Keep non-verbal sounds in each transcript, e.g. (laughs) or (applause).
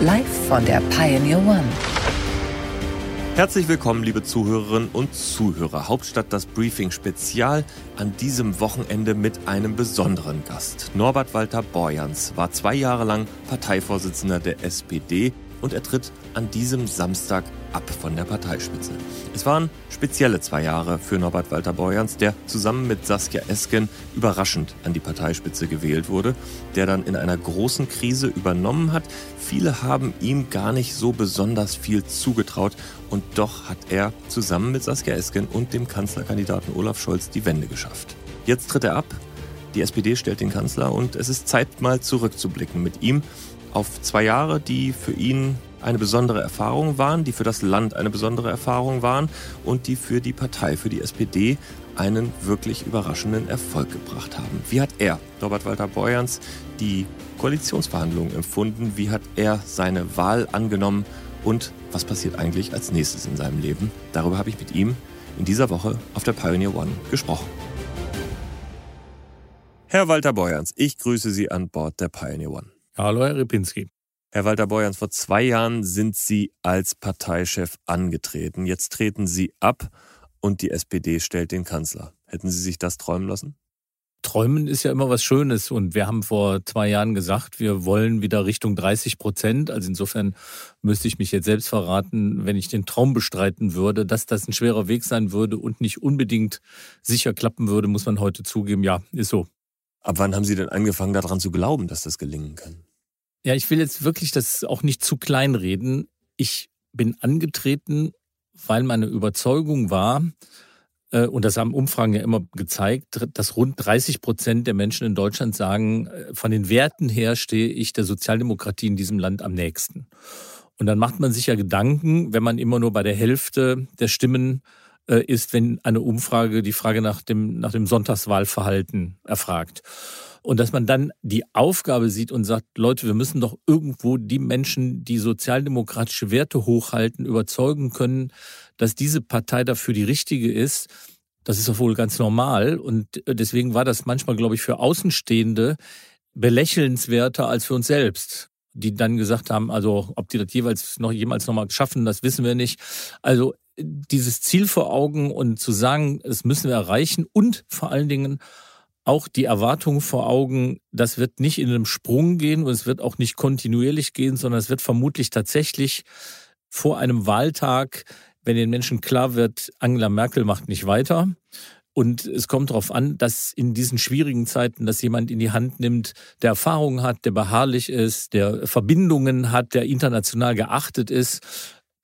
Live von der Pioneer One. Herzlich willkommen, liebe Zuhörerinnen und Zuhörer. Hauptstadt das Briefing Spezial an diesem Wochenende mit einem besonderen Gast. Norbert Walter Borjans war zwei Jahre lang Parteivorsitzender der SPD und er tritt an diesem Samstag ab von der Parteispitze. Es waren spezielle zwei Jahre für Norbert Walter Borjans, der zusammen mit Saskia Esken überraschend an die Parteispitze gewählt wurde, der dann in einer großen Krise übernommen hat. Viele haben ihm gar nicht so besonders viel zugetraut und doch hat er zusammen mit Saskia Esken und dem Kanzlerkandidaten Olaf Scholz die Wende geschafft. Jetzt tritt er ab, die SPD stellt den Kanzler und es ist Zeit mal zurückzublicken mit ihm auf zwei Jahre, die für ihn eine besondere Erfahrung waren, die für das Land eine besondere Erfahrung waren und die für die Partei, für die SPD einen wirklich überraschenden Erfolg gebracht haben. Wie hat er, Robert Walter Borjans, die Koalitionsverhandlungen empfunden? Wie hat er seine Wahl angenommen? Und was passiert eigentlich als nächstes in seinem Leben? Darüber habe ich mit ihm in dieser Woche auf der Pioneer One gesprochen. Herr Walter Borjans, ich grüße Sie an Bord der Pioneer One. Hallo, Herr Ripinski. Herr Walter Borjans, vor zwei Jahren sind Sie als Parteichef angetreten. Jetzt treten Sie ab und die SPD stellt den Kanzler. Hätten Sie sich das träumen lassen? Träumen ist ja immer was Schönes und wir haben vor zwei Jahren gesagt, wir wollen wieder Richtung 30 Prozent. Also insofern müsste ich mich jetzt selbst verraten, wenn ich den Traum bestreiten würde, dass das ein schwerer Weg sein würde und nicht unbedingt sicher klappen würde, muss man heute zugeben. Ja, ist so. Ab wann haben Sie denn angefangen, daran zu glauben, dass das gelingen kann? Ja, ich will jetzt wirklich das auch nicht zu klein reden. Ich bin angetreten, weil meine Überzeugung war, äh, und das haben Umfragen ja immer gezeigt, dass rund 30 Prozent der Menschen in Deutschland sagen, äh, von den Werten her stehe ich der Sozialdemokratie in diesem Land am nächsten. Und dann macht man sich ja Gedanken, wenn man immer nur bei der Hälfte der Stimmen ist, wenn eine Umfrage die Frage nach dem, nach dem Sonntagswahlverhalten erfragt. Und dass man dann die Aufgabe sieht und sagt, Leute, wir müssen doch irgendwo die Menschen, die sozialdemokratische Werte hochhalten, überzeugen können, dass diese Partei dafür die richtige ist. Das ist doch wohl ganz normal. Und deswegen war das manchmal, glaube ich, für Außenstehende belächelnswerter als für uns selbst die dann gesagt haben, also ob die das jeweils noch jemals nochmal schaffen, das wissen wir nicht. Also dieses Ziel vor Augen und zu sagen, das müssen wir erreichen und vor allen Dingen auch die Erwartung vor Augen, das wird nicht in einem Sprung gehen und es wird auch nicht kontinuierlich gehen, sondern es wird vermutlich tatsächlich vor einem Wahltag, wenn den Menschen klar wird, Angela Merkel macht nicht weiter. Und es kommt darauf an, dass in diesen schwierigen Zeiten, dass jemand in die Hand nimmt, der Erfahrung hat, der beharrlich ist, der Verbindungen hat, der international geachtet ist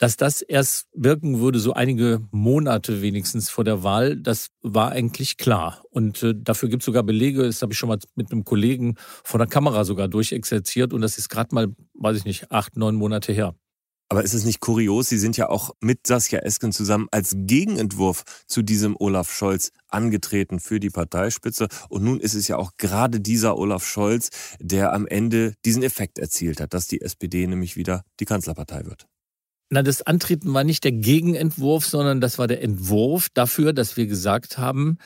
dass das erst wirken würde, so einige Monate wenigstens vor der Wahl, das war eigentlich klar. Und äh, dafür gibt es sogar Belege, das habe ich schon mal mit einem Kollegen von der Kamera sogar durchexerziert und das ist gerade mal, weiß ich nicht, acht, neun Monate her. Aber ist es nicht kurios? Sie sind ja auch mit Saskia Esken zusammen als Gegenentwurf zu diesem Olaf Scholz angetreten für die Parteispitze. Und nun ist es ja auch gerade dieser Olaf Scholz, der am Ende diesen Effekt erzielt hat, dass die SPD nämlich wieder die Kanzlerpartei wird. Na, das Antreten war nicht der Gegenentwurf, sondern das war der Entwurf dafür, dass wir gesagt haben,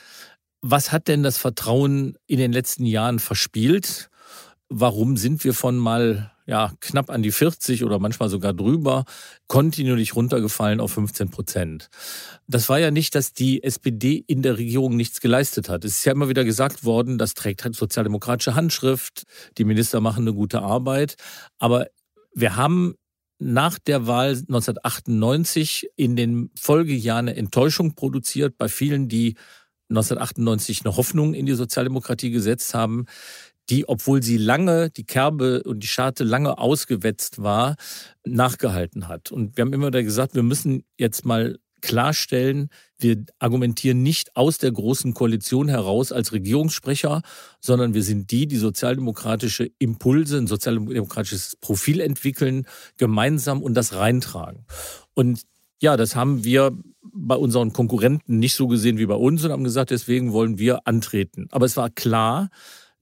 was hat denn das Vertrauen in den letzten Jahren verspielt? Warum sind wir von mal ja, knapp an die 40 oder manchmal sogar drüber, kontinuierlich runtergefallen auf 15 Prozent. Das war ja nicht, dass die SPD in der Regierung nichts geleistet hat. Es ist ja immer wieder gesagt worden, das trägt halt sozialdemokratische Handschrift, die Minister machen eine gute Arbeit. Aber wir haben nach der Wahl 1998 in den Folgejahren eine Enttäuschung produziert bei vielen, die 1998 eine Hoffnung in die Sozialdemokratie gesetzt haben, die, obwohl sie lange, die Kerbe und die Scharte lange ausgewetzt war, nachgehalten hat. Und wir haben immer wieder gesagt, wir müssen jetzt mal klarstellen, wir argumentieren nicht aus der großen Koalition heraus als Regierungssprecher, sondern wir sind die, die sozialdemokratische Impulse, ein sozialdemokratisches Profil entwickeln, gemeinsam und das reintragen. Und ja, das haben wir bei unseren Konkurrenten nicht so gesehen wie bei uns und haben gesagt, deswegen wollen wir antreten. Aber es war klar,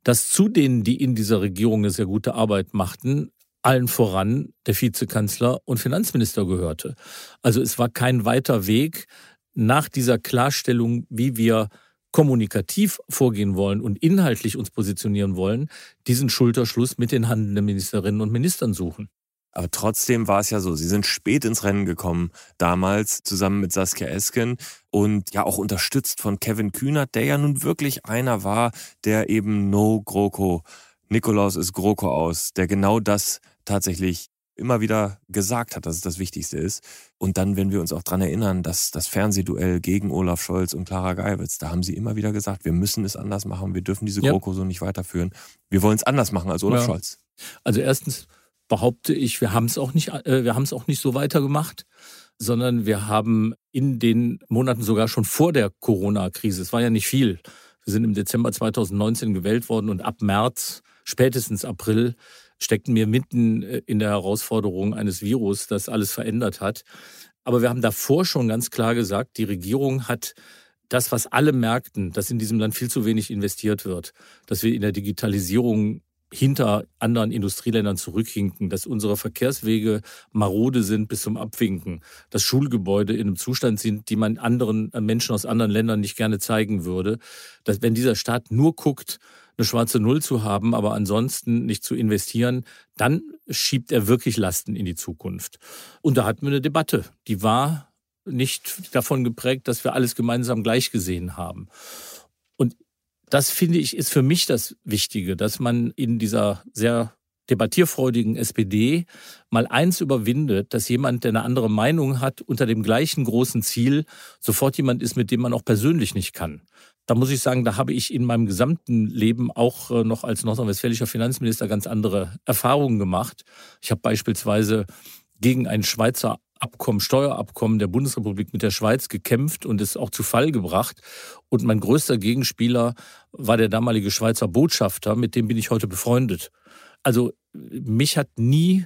dass zu denen, die in dieser Regierung eine sehr gute Arbeit machten, allen voran der Vizekanzler und Finanzminister gehörte. Also es war kein weiter Weg nach dieser Klarstellung, wie wir kommunikativ vorgehen wollen und inhaltlich uns positionieren wollen, diesen Schulterschluss mit den handelnden Ministerinnen und Ministern suchen. Aber trotzdem war es ja so, sie sind spät ins Rennen gekommen, damals zusammen mit Saskia Esken und ja auch unterstützt von Kevin Kühnert, der ja nun wirklich einer war, der eben No GroKo, Nikolaus ist GroKo aus, der genau das tatsächlich immer wieder gesagt hat, dass es das Wichtigste ist. Und dann, wenn wir uns auch dran erinnern, dass das Fernsehduell gegen Olaf Scholz und Clara Geiwitz, da haben sie immer wieder gesagt, wir müssen es anders machen, wir dürfen diese GroKo ja. so nicht weiterführen. Wir wollen es anders machen als Olaf ja. Scholz. Also erstens behaupte ich, wir haben es auch nicht, äh, wir haben es auch nicht so weitergemacht, sondern wir haben in den Monaten sogar schon vor der Corona-Krise, es war ja nicht viel. Wir sind im Dezember 2019 gewählt worden und ab März, spätestens April, steckten wir mitten äh, in der Herausforderung eines Virus, das alles verändert hat. Aber wir haben davor schon ganz klar gesagt, die Regierung hat das, was alle merkten, dass in diesem Land viel zu wenig investiert wird, dass wir in der Digitalisierung hinter anderen Industrieländern zurückhinken, dass unsere Verkehrswege marode sind bis zum Abwinken, dass Schulgebäude in einem Zustand sind, die man anderen äh, Menschen aus anderen Ländern nicht gerne zeigen würde, dass wenn dieser Staat nur guckt, eine schwarze Null zu haben, aber ansonsten nicht zu investieren, dann schiebt er wirklich Lasten in die Zukunft. Und da hatten wir eine Debatte, die war nicht davon geprägt, dass wir alles gemeinsam gleich gesehen haben. Und das finde ich ist für mich das Wichtige, dass man in dieser sehr debattierfreudigen SPD mal eins überwindet, dass jemand, der eine andere Meinung hat, unter dem gleichen großen Ziel sofort jemand ist, mit dem man auch persönlich nicht kann da muss ich sagen, da habe ich in meinem gesamten Leben auch äh, noch als nordrhein-westfälischer Finanzminister ganz andere Erfahrungen gemacht. Ich habe beispielsweise gegen ein Schweizer Abkommen, Steuerabkommen der Bundesrepublik mit der Schweiz gekämpft und es auch zu Fall gebracht. Und mein größter Gegenspieler war der damalige Schweizer Botschafter, mit dem bin ich heute befreundet. Also mich hat nie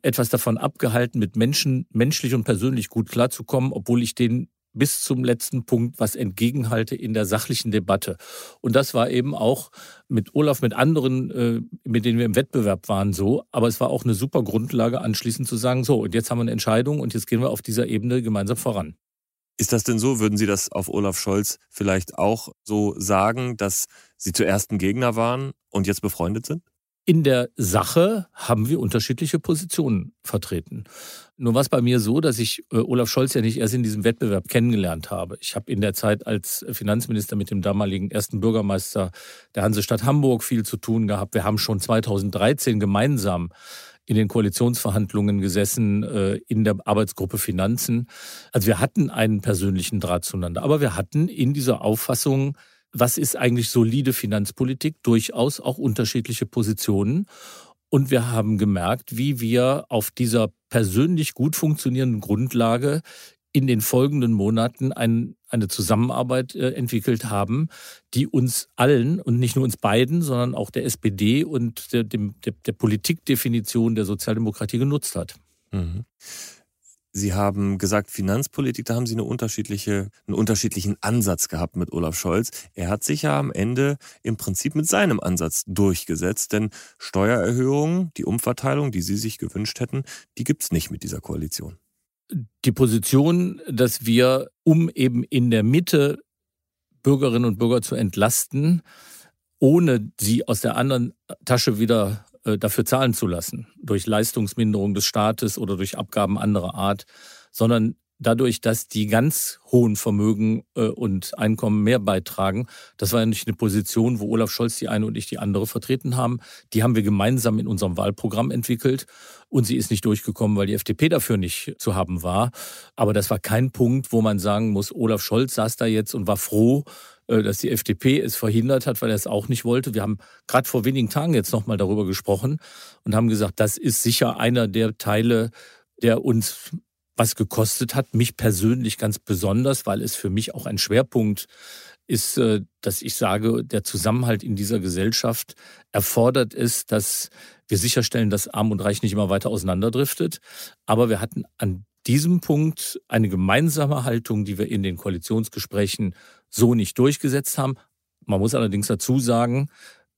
etwas davon abgehalten, mit Menschen menschlich und persönlich gut klarzukommen, obwohl ich den bis zum letzten Punkt was entgegenhalte in der sachlichen Debatte. Und das war eben auch mit Olaf, mit anderen, äh, mit denen wir im Wettbewerb waren, so. Aber es war auch eine super Grundlage, anschließend zu sagen, so, und jetzt haben wir eine Entscheidung und jetzt gehen wir auf dieser Ebene gemeinsam voran. Ist das denn so? Würden Sie das auf Olaf Scholz vielleicht auch so sagen, dass Sie zuerst ein Gegner waren und jetzt befreundet sind? In der Sache haben wir unterschiedliche Positionen vertreten. Nur war es bei mir so, dass ich äh, Olaf Scholz ja nicht erst in diesem Wettbewerb kennengelernt habe. Ich habe in der Zeit als Finanzminister mit dem damaligen ersten Bürgermeister der Hansestadt Hamburg viel zu tun gehabt. Wir haben schon 2013 gemeinsam in den Koalitionsverhandlungen gesessen, äh, in der Arbeitsgruppe Finanzen. Also wir hatten einen persönlichen Draht zueinander. Aber wir hatten in dieser Auffassung was ist eigentlich solide Finanzpolitik, durchaus auch unterschiedliche Positionen. Und wir haben gemerkt, wie wir auf dieser persönlich gut funktionierenden Grundlage in den folgenden Monaten ein, eine Zusammenarbeit äh, entwickelt haben, die uns allen und nicht nur uns beiden, sondern auch der SPD und der, dem, der, der Politikdefinition der Sozialdemokratie genutzt hat. Mhm. Sie haben gesagt, Finanzpolitik, da haben Sie eine unterschiedliche, einen unterschiedlichen Ansatz gehabt mit Olaf Scholz. Er hat sich ja am Ende im Prinzip mit seinem Ansatz durchgesetzt, denn Steuererhöhungen, die Umverteilung, die Sie sich gewünscht hätten, die gibt's nicht mit dieser Koalition. Die Position, dass wir, um eben in der Mitte Bürgerinnen und Bürger zu entlasten, ohne sie aus der anderen Tasche wieder dafür zahlen zu lassen, durch Leistungsminderung des Staates oder durch Abgaben anderer Art, sondern dadurch, dass die ganz hohen Vermögen äh, und Einkommen mehr beitragen. Das war ja nicht eine Position, wo Olaf Scholz die eine und ich die andere vertreten haben. Die haben wir gemeinsam in unserem Wahlprogramm entwickelt und sie ist nicht durchgekommen, weil die FDP dafür nicht zu haben war. Aber das war kein Punkt, wo man sagen muss, Olaf Scholz saß da jetzt und war froh, äh, dass die FDP es verhindert hat, weil er es auch nicht wollte. Wir haben gerade vor wenigen Tagen jetzt nochmal darüber gesprochen und haben gesagt, das ist sicher einer der Teile, der uns was gekostet hat, mich persönlich ganz besonders, weil es für mich auch ein Schwerpunkt ist, äh, dass ich sage, der Zusammenhalt in dieser Gesellschaft erfordert es, dass wir sicherstellen, dass Arm und Reich nicht immer weiter auseinanderdriftet. Aber wir hatten an diesem Punkt eine gemeinsame Haltung, die wir in den Koalitionsgesprächen so nicht durchgesetzt haben. Man muss allerdings dazu sagen,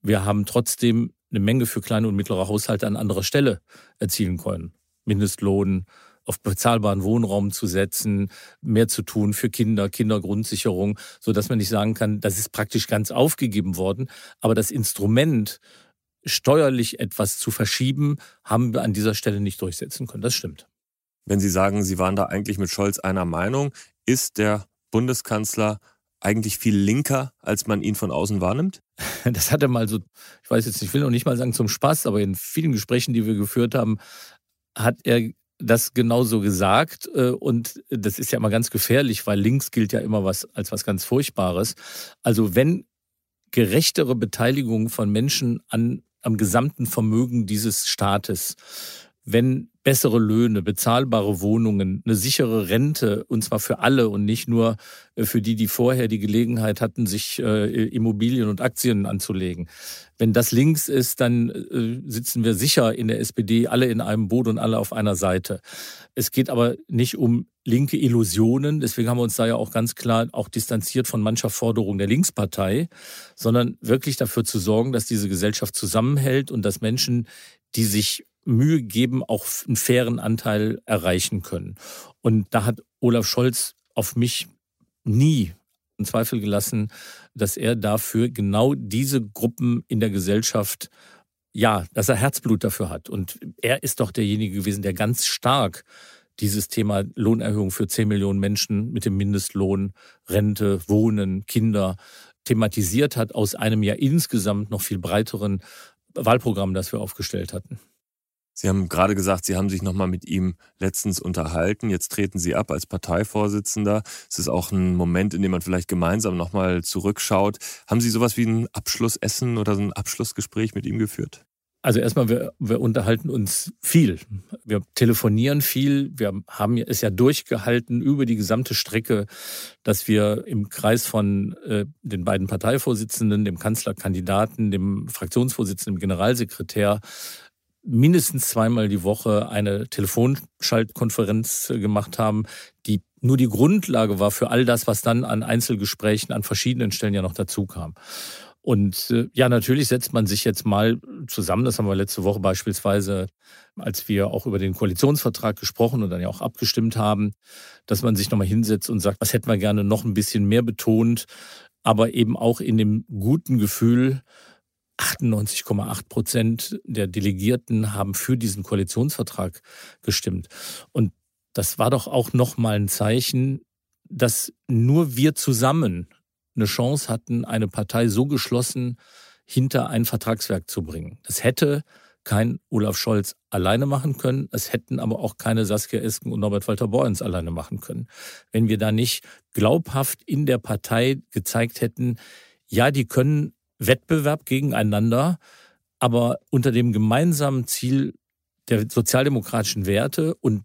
wir haben trotzdem eine Menge für kleine und mittlere Haushalte an anderer Stelle erzielen können. Mindestlohn, auf bezahlbaren Wohnraum zu setzen, mehr zu tun für Kinder, Kindergrundsicherung, so dass man nicht sagen kann, das ist praktisch ganz aufgegeben worden. Aber das Instrument, steuerlich etwas zu verschieben, haben wir an dieser Stelle nicht durchsetzen können. Das stimmt. Wenn Sie sagen, Sie waren da eigentlich mit Scholz einer Meinung, ist der Bundeskanzler eigentlich viel linker, als man ihn von außen wahrnimmt? (laughs) Das hat er mal so, ich weiß jetzt, ich will noch nicht mal sagen zum Spaß, aber in vielen Gesprächen, die wir geführt haben, hat er das genauso gesagt. Äh, und das ist ja immer ganz gefährlich, weil links gilt ja immer was als was ganz Furchtbares. Also wenn gerechtere Beteiligung von Menschen an, am gesamten Vermögen dieses Staates, wenn bessere Löhne, bezahlbare Wohnungen, eine sichere Rente, und zwar für alle und nicht nur äh, für die, die vorher die Gelegenheit hatten, sich äh, Immobilien und Aktien anzulegen. Wenn das links ist, dann äh, sitzen wir sicher in der SPD alle in einem Boot und alle auf einer Seite. Es geht aber nicht um linke Illusionen, deswegen haben wir uns da ja auch ganz klar auch distanziert von mancher Forderung der Linkspartei, sondern wirklich dafür zu sorgen, dass diese Gesellschaft zusammenhält und dass Menschen, die sich Mühe geben, auch einen fairen Anteil erreichen können. Und da hat Olaf Scholz auf mich nie in Zweifel gelassen, dass er dafür genau diese Gruppen in der Gesellschaft ja, dass er Herzblut dafür hat. Und er ist doch derjenige gewesen, der ganz stark dieses Thema Lohnerhöhung für 10 Millionen Menschen mit dem Mindestlohn, Rente, Wohnen, Kinder thematisiert hat aus einem ja insgesamt noch viel breiteren Wahlprogramm, das wir aufgestellt hatten. Sie haben gerade gesagt, Sie haben sich nochmal mit ihm letztens unterhalten. Jetzt treten Sie ab als Parteivorsitzender. Es ist auch ein Moment, in dem man vielleicht gemeinsam nochmal zurückschaut. Haben Sie sowas wie ein Abschlussessen oder ein Abschlussgespräch mit ihm geführt? Also erstmal, wir, wir unterhalten uns viel. Wir telefonieren viel. Wir haben es ja durchgehalten über die gesamte Strecke, dass wir im Kreis von äh, den beiden Parteivorsitzenden, dem Kanzlerkandidaten, dem Fraktionsvorsitzenden, dem Generalsekretär mindestens zweimal die Woche eine Telefonschaltkonferenz äh, gemacht haben, die nur die Grundlage war für all das, was dann an Einzelgesprächen an verschiedenen Stellen ja noch dazu kam. Und äh, ja, natürlich setzt man sich jetzt mal zusammen. Das haben wir letzte Woche beispielsweise, als wir auch über den Koalitionsvertrag gesprochen und dann ja auch abgestimmt haben, dass man sich nochmal hinsetzt und sagt, was hätten wir gerne noch ein bisschen mehr betont, aber eben auch in dem guten Gefühl, 98,8 Prozent der Delegierten haben für diesen Koalitionsvertrag gestimmt. Und das war doch auch nochmal ein Zeichen, dass nur wir zusammen eine Chance hatten, eine Partei so geschlossen hinter ein Vertragswerk zu bringen. Das hätte kein Olaf Scholz alleine machen können. Es hätten aber auch keine Saskia Esken und Norbert Walter Borens alleine machen können. Wenn wir da nicht glaubhaft in der Partei gezeigt hätten, ja, die können Wettbewerb gegeneinander, aber unter dem gemeinsamen Ziel der sozialdemokratischen Werte und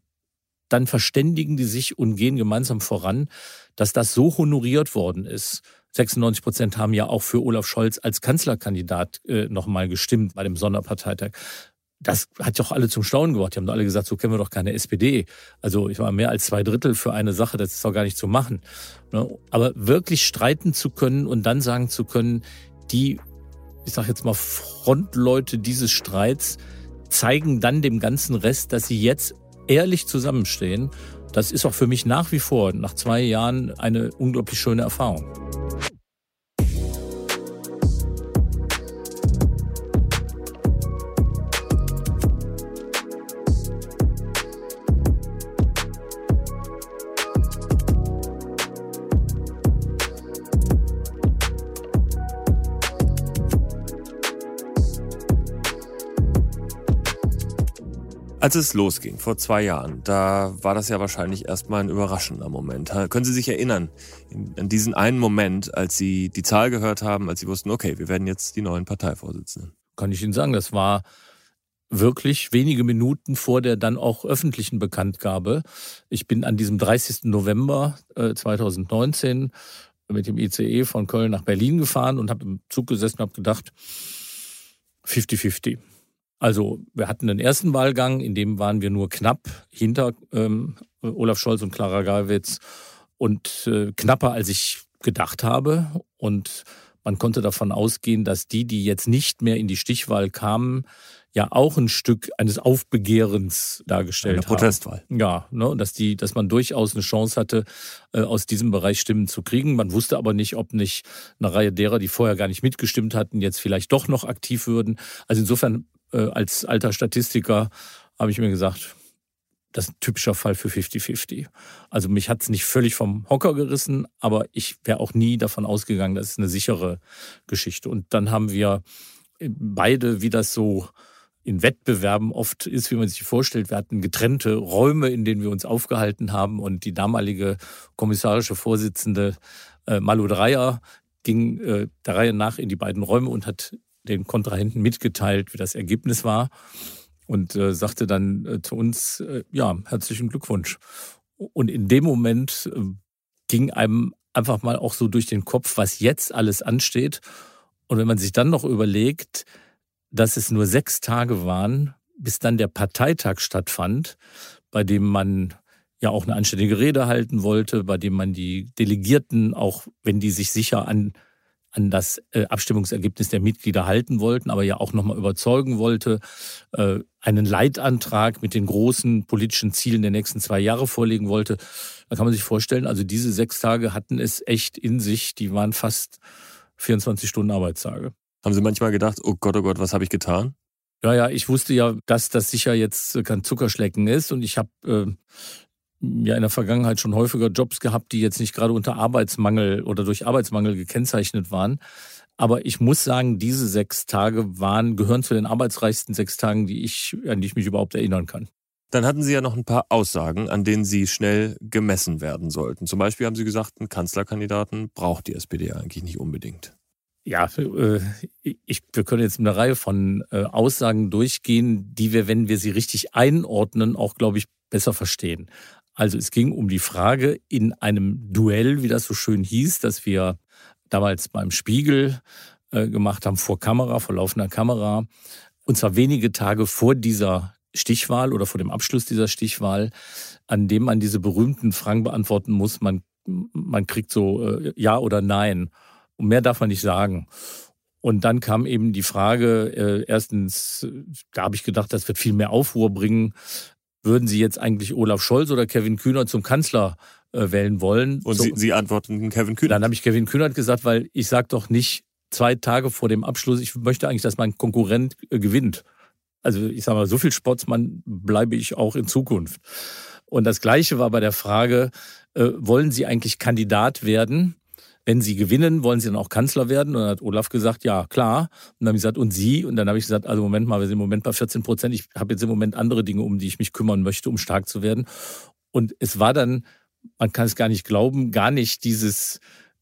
dann verständigen die sich und gehen gemeinsam voran, dass das so honoriert worden ist. 96 Prozent haben ja auch für Olaf Scholz als Kanzlerkandidat äh, nochmal gestimmt bei dem Sonderparteitag. Das hat doch alle zum Staunen gebracht. Die haben doch alle gesagt, so kennen wir doch keine SPD. Also ich war mehr als zwei Drittel für eine Sache, das ist doch gar nicht zu machen. Ne? Aber wirklich streiten zu können und dann sagen zu können, die, ich sag jetzt mal, Frontleute dieses Streits zeigen dann dem ganzen Rest, dass sie jetzt ehrlich zusammenstehen. Das ist auch für mich nach wie vor, nach zwei Jahren, eine unglaublich schöne Erfahrung. Als es losging, vor zwei Jahren, da war das ja wahrscheinlich erstmal ein überraschender Moment. Können Sie sich erinnern an diesen einen Moment, als Sie die Zahl gehört haben, als Sie wussten, okay, wir werden jetzt die neuen Parteivorsitzenden? Kann ich Ihnen sagen, das war wirklich wenige Minuten vor der dann auch öffentlichen Bekanntgabe. Ich bin an diesem 30. November 2019 mit dem ICE von Köln nach Berlin gefahren und habe im Zug gesessen und habe gedacht, 50-50. Also wir hatten den ersten Wahlgang, in dem waren wir nur knapp hinter ähm, Olaf Scholz und Clara Geiwitz und äh, knapper als ich gedacht habe. Und man konnte davon ausgehen, dass die, die jetzt nicht mehr in die Stichwahl kamen, ja auch ein Stück eines Aufbegehrens dargestellt Eine Protestwahl. haben. Ja, ne, dass die, dass man durchaus eine Chance hatte, äh, aus diesem Bereich Stimmen zu kriegen. Man wusste aber nicht, ob nicht eine Reihe derer, die vorher gar nicht mitgestimmt hatten, jetzt vielleicht doch noch aktiv würden. Also insofern als alter Statistiker habe ich mir gesagt, das ist ein typischer Fall für 50-50. Also mich hat es nicht völlig vom Hocker gerissen, aber ich wäre auch nie davon ausgegangen, das ist eine sichere Geschichte. Und dann haben wir beide, wie das so in Wettbewerben oft ist, wie man sich vorstellt. Wir hatten getrennte Räume, in denen wir uns aufgehalten haben und die damalige kommissarische Vorsitzende äh, Malu Dreyer ging äh, der Reihe nach in die beiden Räume und hat den Kontrahenten mitgeteilt, wie das Ergebnis war und äh, sagte dann äh, zu uns, äh, ja, herzlichen Glückwunsch. Und in dem Moment äh, ging einem einfach mal auch so durch den Kopf, was jetzt alles ansteht. Und wenn man sich dann noch überlegt, dass es nur sechs Tage waren, bis dann der Parteitag stattfand, bei dem man ja auch eine anständige Rede halten wollte, bei dem man die Delegierten, auch wenn die sich sicher an, an das äh, Abstimmungsergebnis der Mitglieder halten wollten, aber ja auch nochmal überzeugen wollte, äh, einen Leitantrag mit den großen politischen Zielen der nächsten zwei Jahre vorlegen wollte. Da kann man sich vorstellen, also diese sechs Tage hatten es echt in sich, die waren fast 24 Stunden Arbeitstage. Haben Sie manchmal gedacht, oh Gott, oh Gott, was habe ich getan? Ja, ja, ich wusste ja, dass das sicher jetzt kein Zuckerschlecken ist und ich habe äh, ja in der Vergangenheit schon häufiger Jobs gehabt, die jetzt nicht gerade unter Arbeitsmangel oder durch Arbeitsmangel gekennzeichnet waren. Aber ich muss sagen, diese sechs Tage waren, gehören zu den arbeitsreichsten sechs Tagen, die ich, an die ich mich überhaupt erinnern kann. Dann hatten Sie ja noch ein paar Aussagen, an denen Sie schnell gemessen werden sollten. Zum Beispiel haben Sie gesagt, einen Kanzlerkandidaten braucht die SPD eigentlich nicht unbedingt. Ja, äh, ich, wir können jetzt eine Reihe von äh, Aussagen durchgehen, die wir, wenn wir sie richtig einordnen, auch, glaube ich, besser verstehen. Also es ging um die Frage in einem Duell, wie das so schön hieß, dass wir damals beim Spiegel äh, gemacht haben, vor Kamera, vor laufender Kamera, und zwar wenige Tage vor dieser Stichwahl oder vor dem Abschluss dieser Stichwahl, an dem man diese berühmten Fragen beantworten muss. Man, man kriegt so Ja oder Nein. Und mehr darf man nicht sagen. Und dann kam eben die Frage, äh, erstens, da habe ich gedacht, das wird viel mehr Aufruhr bringen. Würden Sie jetzt eigentlich Olaf Scholz oder Kevin Kühner zum Kanzler äh, wählen wollen? Und so, Sie, Sie antworten Kevin Kühnert. Dann habe ich Kevin Kühnert gesagt, weil ich sage doch nicht zwei Tage vor dem Abschluss, ich möchte eigentlich, dass mein Konkurrent äh, gewinnt. Also ich sage mal, so viel Sportsmann bleibe ich auch in Zukunft. Und das Gleiche war bei der Frage, äh, wollen Sie eigentlich Kandidat werden? Wenn Sie gewinnen, wollen Sie dann auch Kanzler werden? Und dann hat Olaf gesagt, ja, klar. Und dann habe ich gesagt, und Sie? Und dann habe ich gesagt, also Moment mal, wir sind im Moment bei 14 Prozent. Ich habe jetzt im Moment andere Dinge, um die ich mich kümmern möchte, um stark zu werden. Und es war dann, man kann es gar nicht glauben, gar nicht dieses,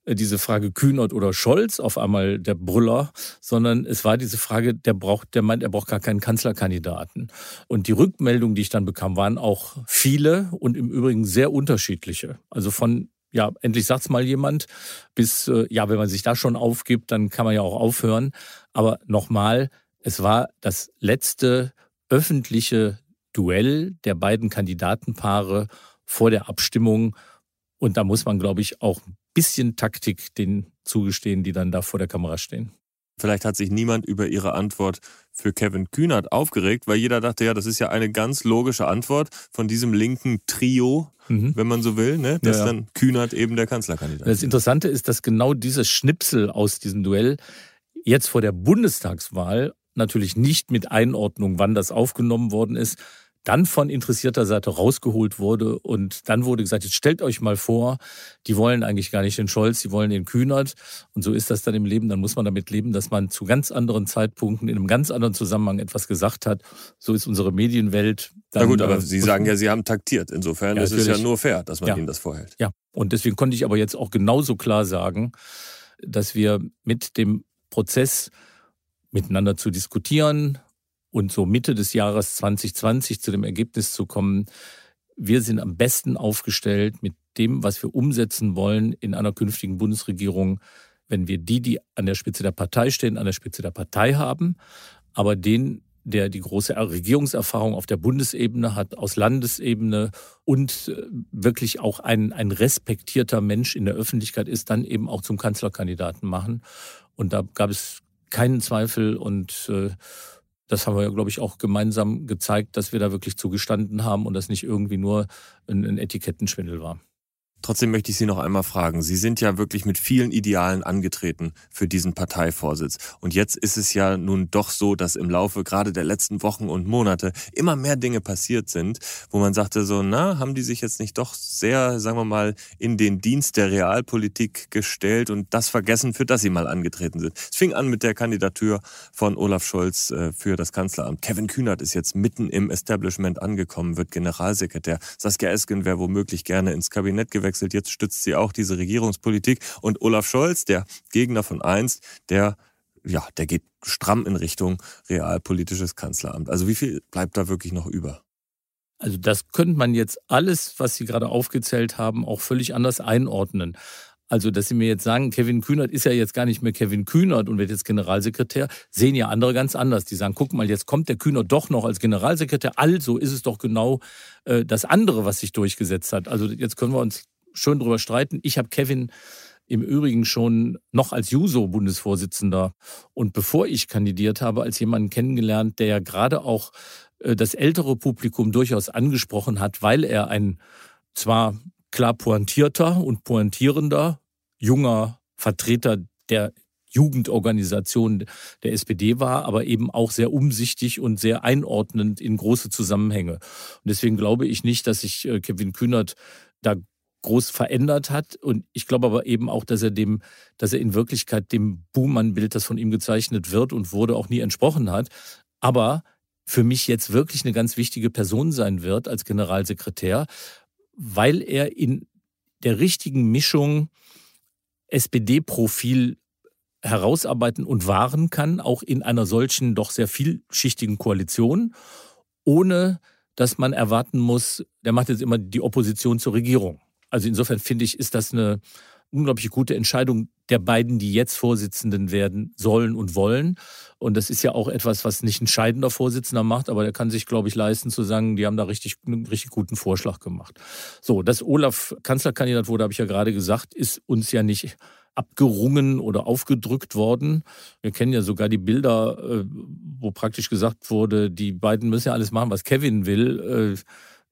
äh, diese Frage Kühnert oder Scholz auf einmal der Brüller, sondern es war diese Frage, der braucht, der meint, er braucht gar keinen Kanzlerkandidaten. Und die Rückmeldungen, die ich dann bekam, waren auch viele und im Übrigen sehr unterschiedliche. Also von ja, endlich sagt's mal jemand, bis, äh, ja, wenn man sich da schon aufgibt, dann kann man ja auch aufhören. Aber nochmal, es war das letzte öffentliche Duell der beiden Kandidatenpaare vor der Abstimmung. Und da muss man, glaube ich, auch ein bisschen Taktik denen zugestehen, die dann da vor der Kamera stehen. Vielleicht hat sich niemand über ihre Antwort für Kevin Kühnert aufgeregt, weil jeder dachte, ja, das ist ja eine ganz logische Antwort von diesem linken Trio, mhm. wenn man so will, ne? dass ja, ja. dann Kühnert eben der Kanzlerkandidat Das Interessante ist, dass genau dieses Schnipsel aus diesem Duell jetzt vor der Bundestagswahl natürlich nicht mit Einordnung, wann das aufgenommen worden ist, dann von interessierter Seite rausgeholt wurde und dann wurde gesagt, jetzt stellt euch mal vor, die wollen eigentlich gar nicht den Scholz, die wollen den Kühnert und so ist das dann im Leben, dann muss man damit leben, dass man zu ganz anderen Zeitpunkten in einem ganz anderen Zusammenhang etwas gesagt hat. So ist unsere Medienwelt. Dann, Na gut, aber äh, Sie sagen ja, Sie haben taktiert. Insofern ja, ist es ja nur fair, dass man ja. Ihnen das vorhält. Ja, und deswegen konnte ich aber jetzt auch genauso klar sagen, dass wir mit dem Prozess miteinander zu diskutieren, und so Mitte des Jahres 2020 zu dem Ergebnis zu kommen, wir sind am besten aufgestellt mit dem, was wir umsetzen wollen in einer künftigen Bundesregierung, wenn wir die, die an der Spitze der Partei stehen, an der Spitze der Partei haben, aber den, der die große Regierungserfahrung auf der Bundesebene hat, aus Landesebene und äh, wirklich auch ein, ein respektierter Mensch in der Öffentlichkeit ist, dann eben auch zum Kanzlerkandidaten machen. Und da gab es keinen Zweifel und äh, das haben wir ja, glaube ich, auch gemeinsam gezeigt, dass wir da wirklich zugestanden haben und das nicht irgendwie nur ein, ein Etikettenschwindel war. Trotzdem möchte ich Sie noch einmal fragen. Sie sind ja wirklich mit vielen Idealen angetreten für diesen Parteivorsitz. Und jetzt ist es ja nun doch so, dass im Laufe gerade der letzten Wochen und Monate immer mehr Dinge passiert sind, wo man sagte so, na, haben die sich jetzt nicht doch sehr, sagen wir mal, in den Dienst der Realpolitik gestellt und das vergessen, für das sie mal angetreten sind. Es fing an mit der Kandidatur von Olaf Scholz äh, für das Kanzleramt. Kevin Kühnert ist jetzt mitten im Establishment angekommen, wird Generalsekretär. Saskia Esken wäre womöglich gerne ins Kabinett gewählt gewechselt. Jetzt stützt sie auch diese Regierungspolitik. Und Olaf Scholz, der Gegner von einst, der ja, der geht stramm in Richtung realpolitisches Kanzleramt. Also wie viel bleibt da wirklich noch über? Also das könnte man jetzt alles, was Sie gerade aufgezählt haben, auch völlig anders einordnen. Also, dass Sie mir jetzt sagen, Kevin Kühnert ist ja jetzt gar nicht mehr Kevin Kühnert und wird jetzt Generalsekretär, sehen ja andere ganz anders. Die sagen, guck mal, jetzt kommt der Kühnert doch noch als Generalsekretär. Also ist es doch genau äh, das andere, was sich durchgesetzt hat. Also jetzt können wir uns schön drüber streiten. Ich habe Kevin im Übrigen schon noch als Juso-Bundesvorsitzender und bevor ich kandidiert habe, als jemanden kennengelernt, der ja gerade auch äh, das ältere Publikum durchaus angesprochen hat, weil er ein zwar klar pointierter und pointierender junger Vertreter der Jugendorganisation der SPD war, aber eben auch sehr umsichtig und sehr einordnend in große Zusammenhänge. Und deswegen glaube ich nicht, dass sich äh, Kevin Kühnert da groß verändert hat. Und ich glaube aber eben auch, dass er dem, dass er in Wirklichkeit dem Buhmann-Bild, das von ihm gezeichnet wird und wurde, auch nie entsprochen hat. Aber für mich jetzt wirklich eine ganz wichtige Person sein wird als Generalsekretär, weil er in der richtigen Mischung SPD-Profil herausarbeiten und wahren kann, auch in einer solchen doch sehr vielschichtigen Koalition, ohne dass man erwarten muss, der macht jetzt immer die Opposition zur Regierung. Also insofern finde ich, ist das eine unglaublich gute Entscheidung der beiden, die jetzt Vorsitzenden werden sollen und wollen. Und das ist ja auch etwas, was nicht ein scheidender Vorsitzender macht, aber der kann sich, glaube ich, leisten zu sagen, die haben da richtig, einen richtig guten Vorschlag gemacht. So, dass Olaf Kanzlerkandidat wurde, habe ich ja gerade gesagt, ist uns ja nicht abgerungen oder aufgedrückt worden. Wir kennen ja sogar die Bilder, äh, wo praktisch gesagt wurde, die beiden müssen ja alles machen, was Kevin will.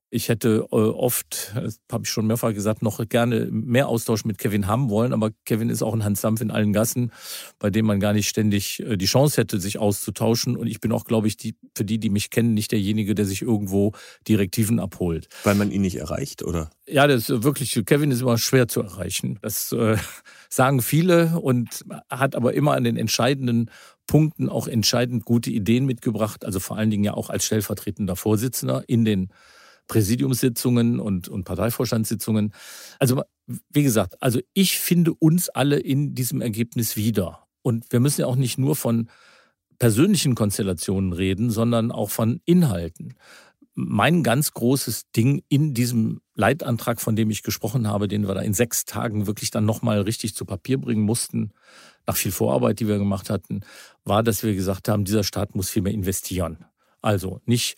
Ich hätte äh, oft, das habe ich schon mehrfach gesagt, noch gerne mehr Austausch mit Kevin haben wollen, aber Kevin ist auch ein Hans Dampf in allen Gassen, bei dem man gar nicht ständig äh, die Chance hätte, sich auszutauschen. Und ich bin auch, glaube ich, die, für die, die mich kennen, nicht derjenige, der sich irgendwo Direktiven abholt. Weil man ihn nicht erreicht, oder? Ja, das ist wirklich, Kevin ist immer schwer zu erreichen. Das äh, sagen viele und hat aber immer an den entscheidenden Punkten auch entscheidend gute Ideen mitgebracht. Also vor allen Dingen ja auch als stellvertretender Vorsitzender in den Präsidiumssitzungen und, und Parteivorstandssitzungen. Also, wie gesagt, also ich finde uns alle in diesem Ergebnis wieder. Und wir müssen ja auch nicht nur von persönlichen Konstellationen reden, sondern auch von Inhalten. Mein ganz großes Ding in diesem Leitantrag, von dem ich gesprochen habe, den wir da in sechs Tagen wirklich dann nochmal richtig zu Papier bringen mussten, nach viel Vorarbeit, die wir gemacht hatten, war, dass wir gesagt haben, dieser Staat muss viel mehr investieren. Also nicht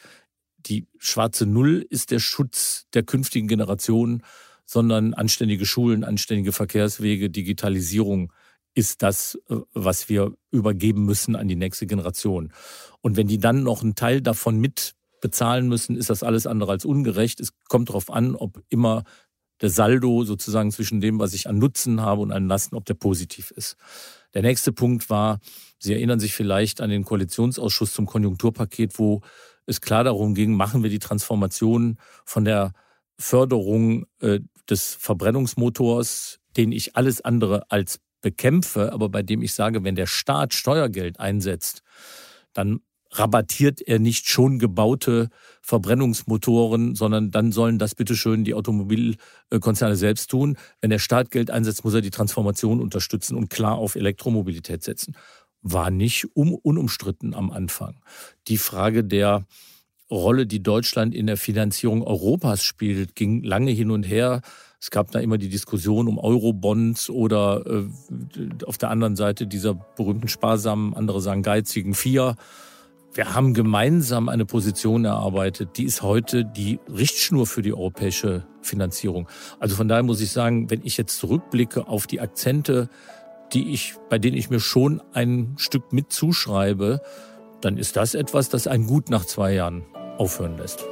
die schwarze Null ist der Schutz der künftigen Generation, sondern anständige Schulen, anständige Verkehrswege, Digitalisierung ist das, äh, was wir übergeben müssen an die nächste Generation. Und wenn die dann noch einen Teil davon mit bezahlen müssen, ist das alles andere als ungerecht. Es kommt darauf an, ob immer der Saldo sozusagen zwischen dem, was ich an Nutzen habe und an Lasten, ob der positiv ist. Der nächste Punkt war, Sie erinnern sich vielleicht an den Koalitionsausschuss zum Konjunkturpaket, wo es klar darum ging, machen wir die Transformation von der Förderung äh, des Verbrennungsmotors, den ich alles andere als bekämpfe, aber bei dem ich sage, wenn der Staat Steuergeld einsetzt, dann rabattiert er nicht schon gebaute Verbrennungsmotoren, sondern dann sollen das bitteschön die Automobilkonzerne selbst tun. Wenn der Staat Geld einsetzt, muss er die Transformation unterstützen und klar auf Elektromobilität setzen. War nicht um, unumstritten am Anfang. Die Frage der Rolle, die Deutschland in der Finanzierung Europas spielt, ging lange hin und her. Es gab da immer die Diskussion um Eurobonds oder äh, auf der anderen Seite dieser berühmten sparsamen, andere sagen geizigen Vier. Wir haben gemeinsam eine Position erarbeitet, die ist heute die Richtschnur für die europäische Finanzierung. Also von daher muss ich sagen, wenn ich jetzt zurückblicke auf die Akzente, die ich, bei denen ich mir schon ein Stück mit zuschreibe, dann ist das etwas, das einen gut nach zwei Jahren aufhören lässt.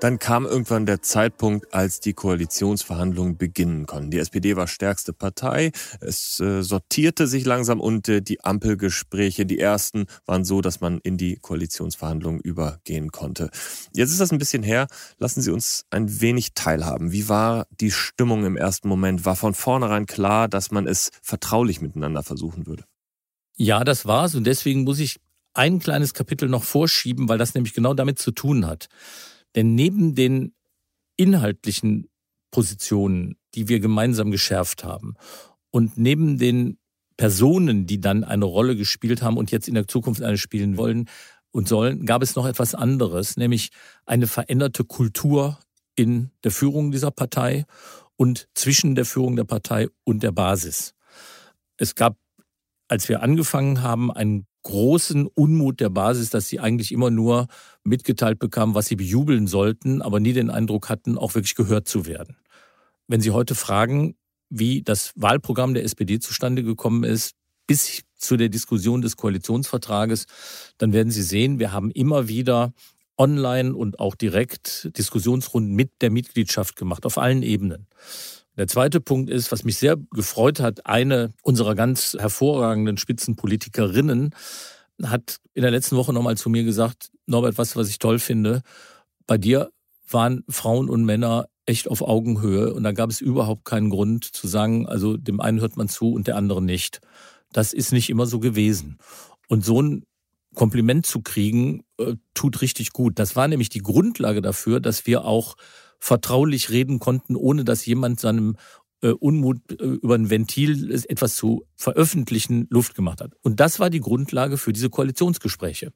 Dann kam irgendwann der Zeitpunkt, als die Koalitionsverhandlungen beginnen konnten. Die SPD war stärkste Partei, es äh, sortierte sich langsam und äh, die Ampelgespräche, die ersten, waren so, dass man in die Koalitionsverhandlungen übergehen konnte. Jetzt ist das ein bisschen her. Lassen Sie uns ein wenig teilhaben. Wie war die Stimmung im ersten Moment? War von vornherein klar, dass man es vertraulich miteinander versuchen würde? Ja, das war's und deswegen muss ich ein kleines Kapitel noch vorschieben, weil das nämlich genau damit zu tun hat. Denn neben den inhaltlichen Positionen, die wir gemeinsam geschärft haben und neben den Personen, die dann eine Rolle gespielt haben und jetzt in der Zukunft eine spielen wollen und sollen, gab es noch etwas anderes, nämlich eine veränderte Kultur in der Führung dieser Partei und zwischen der Führung der Partei und der Basis. Es gab, als wir angefangen haben, einen großen Unmut der Basis, dass sie eigentlich immer nur mitgeteilt bekamen, was sie bejubeln sollten, aber nie den Eindruck hatten, auch wirklich gehört zu werden. Wenn Sie heute fragen, wie das Wahlprogramm der SPD zustande gekommen ist, bis zu der Diskussion des Koalitionsvertrages, dann werden Sie sehen, wir haben immer wieder online und auch direkt Diskussionsrunden mit der Mitgliedschaft gemacht, auf allen Ebenen. Der zweite Punkt ist, was mich sehr gefreut hat, eine unserer ganz hervorragenden Spitzenpolitikerinnen hat in der letzten Woche nochmal zu mir gesagt, Norbert, was, was ich toll finde, bei dir waren Frauen und Männer echt auf Augenhöhe und da gab es überhaupt keinen Grund zu sagen, also dem einen hört man zu und der andere nicht. Das ist nicht immer so gewesen. Und so ein Kompliment zu kriegen, äh, tut richtig gut. Das war nämlich die Grundlage dafür, dass wir auch vertraulich reden konnten, ohne dass jemand seinem äh, Unmut äh, über ein Ventil etwas zu veröffentlichen Luft gemacht hat. Und das war die Grundlage für diese Koalitionsgespräche.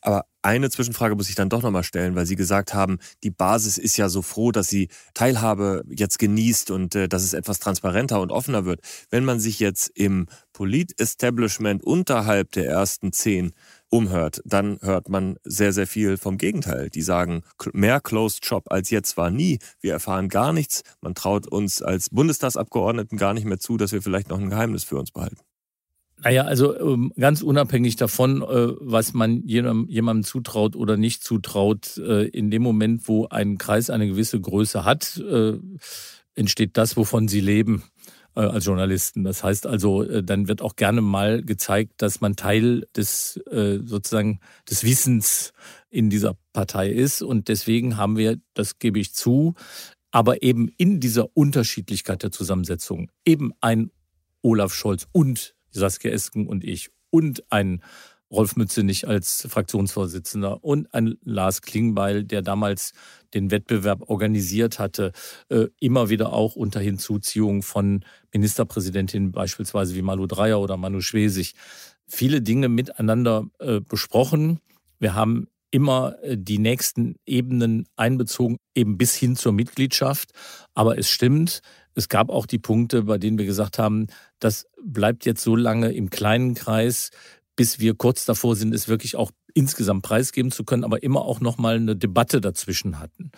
Aber eine Zwischenfrage muss ich dann doch nochmal stellen, weil Sie gesagt haben, die Basis ist ja so froh, dass sie Teilhabe jetzt genießt und äh, dass es etwas transparenter und offener wird. Wenn man sich jetzt im Polit-Establishment unterhalb der ersten zehn umhört, dann hört man sehr, sehr viel vom Gegenteil. Die sagen, mehr Closed Shop als jetzt war nie. Wir erfahren gar nichts. Man traut uns als Bundestagsabgeordneten gar nicht mehr zu, dass wir vielleicht noch ein Geheimnis für uns behalten. Naja, also ähm, ganz unabhängig davon, äh, was man jemandem zutraut oder nicht zutraut, äh, in dem Moment, wo ein Kreis eine gewisse Größe hat, äh, entsteht das, wovon sie leben als Journalisten. Das heißt also, dann wird auch gerne mal gezeigt, dass man Teil des sozusagen des Wissens in dieser Partei ist. Und deswegen haben wir, das gebe ich zu, aber eben in dieser Unterschiedlichkeit der Zusammensetzung eben ein Olaf Scholz und Saskia Esken und ich und ein Rolf Mützenich als Fraktionsvorsitzender und ein Lars Klingbeil, der damals den Wettbewerb organisiert hatte, äh, immer wieder auch unter Hinzuziehung von Ministerpräsidentinnen beispielsweise wie Malu Dreyer oder Manu Schwesig viele Dinge miteinander äh, besprochen. Wir haben immer äh, die nächsten Ebenen einbezogen, eben bis hin zur Mitgliedschaft. Aber es stimmt, es gab auch die Punkte, bei denen wir gesagt haben, das bleibt jetzt so lange im kleinen Kreis, bis wir kurz davor sind, es wirklich auch insgesamt preisgeben zu können, aber immer auch nochmal eine Debatte dazwischen hatten.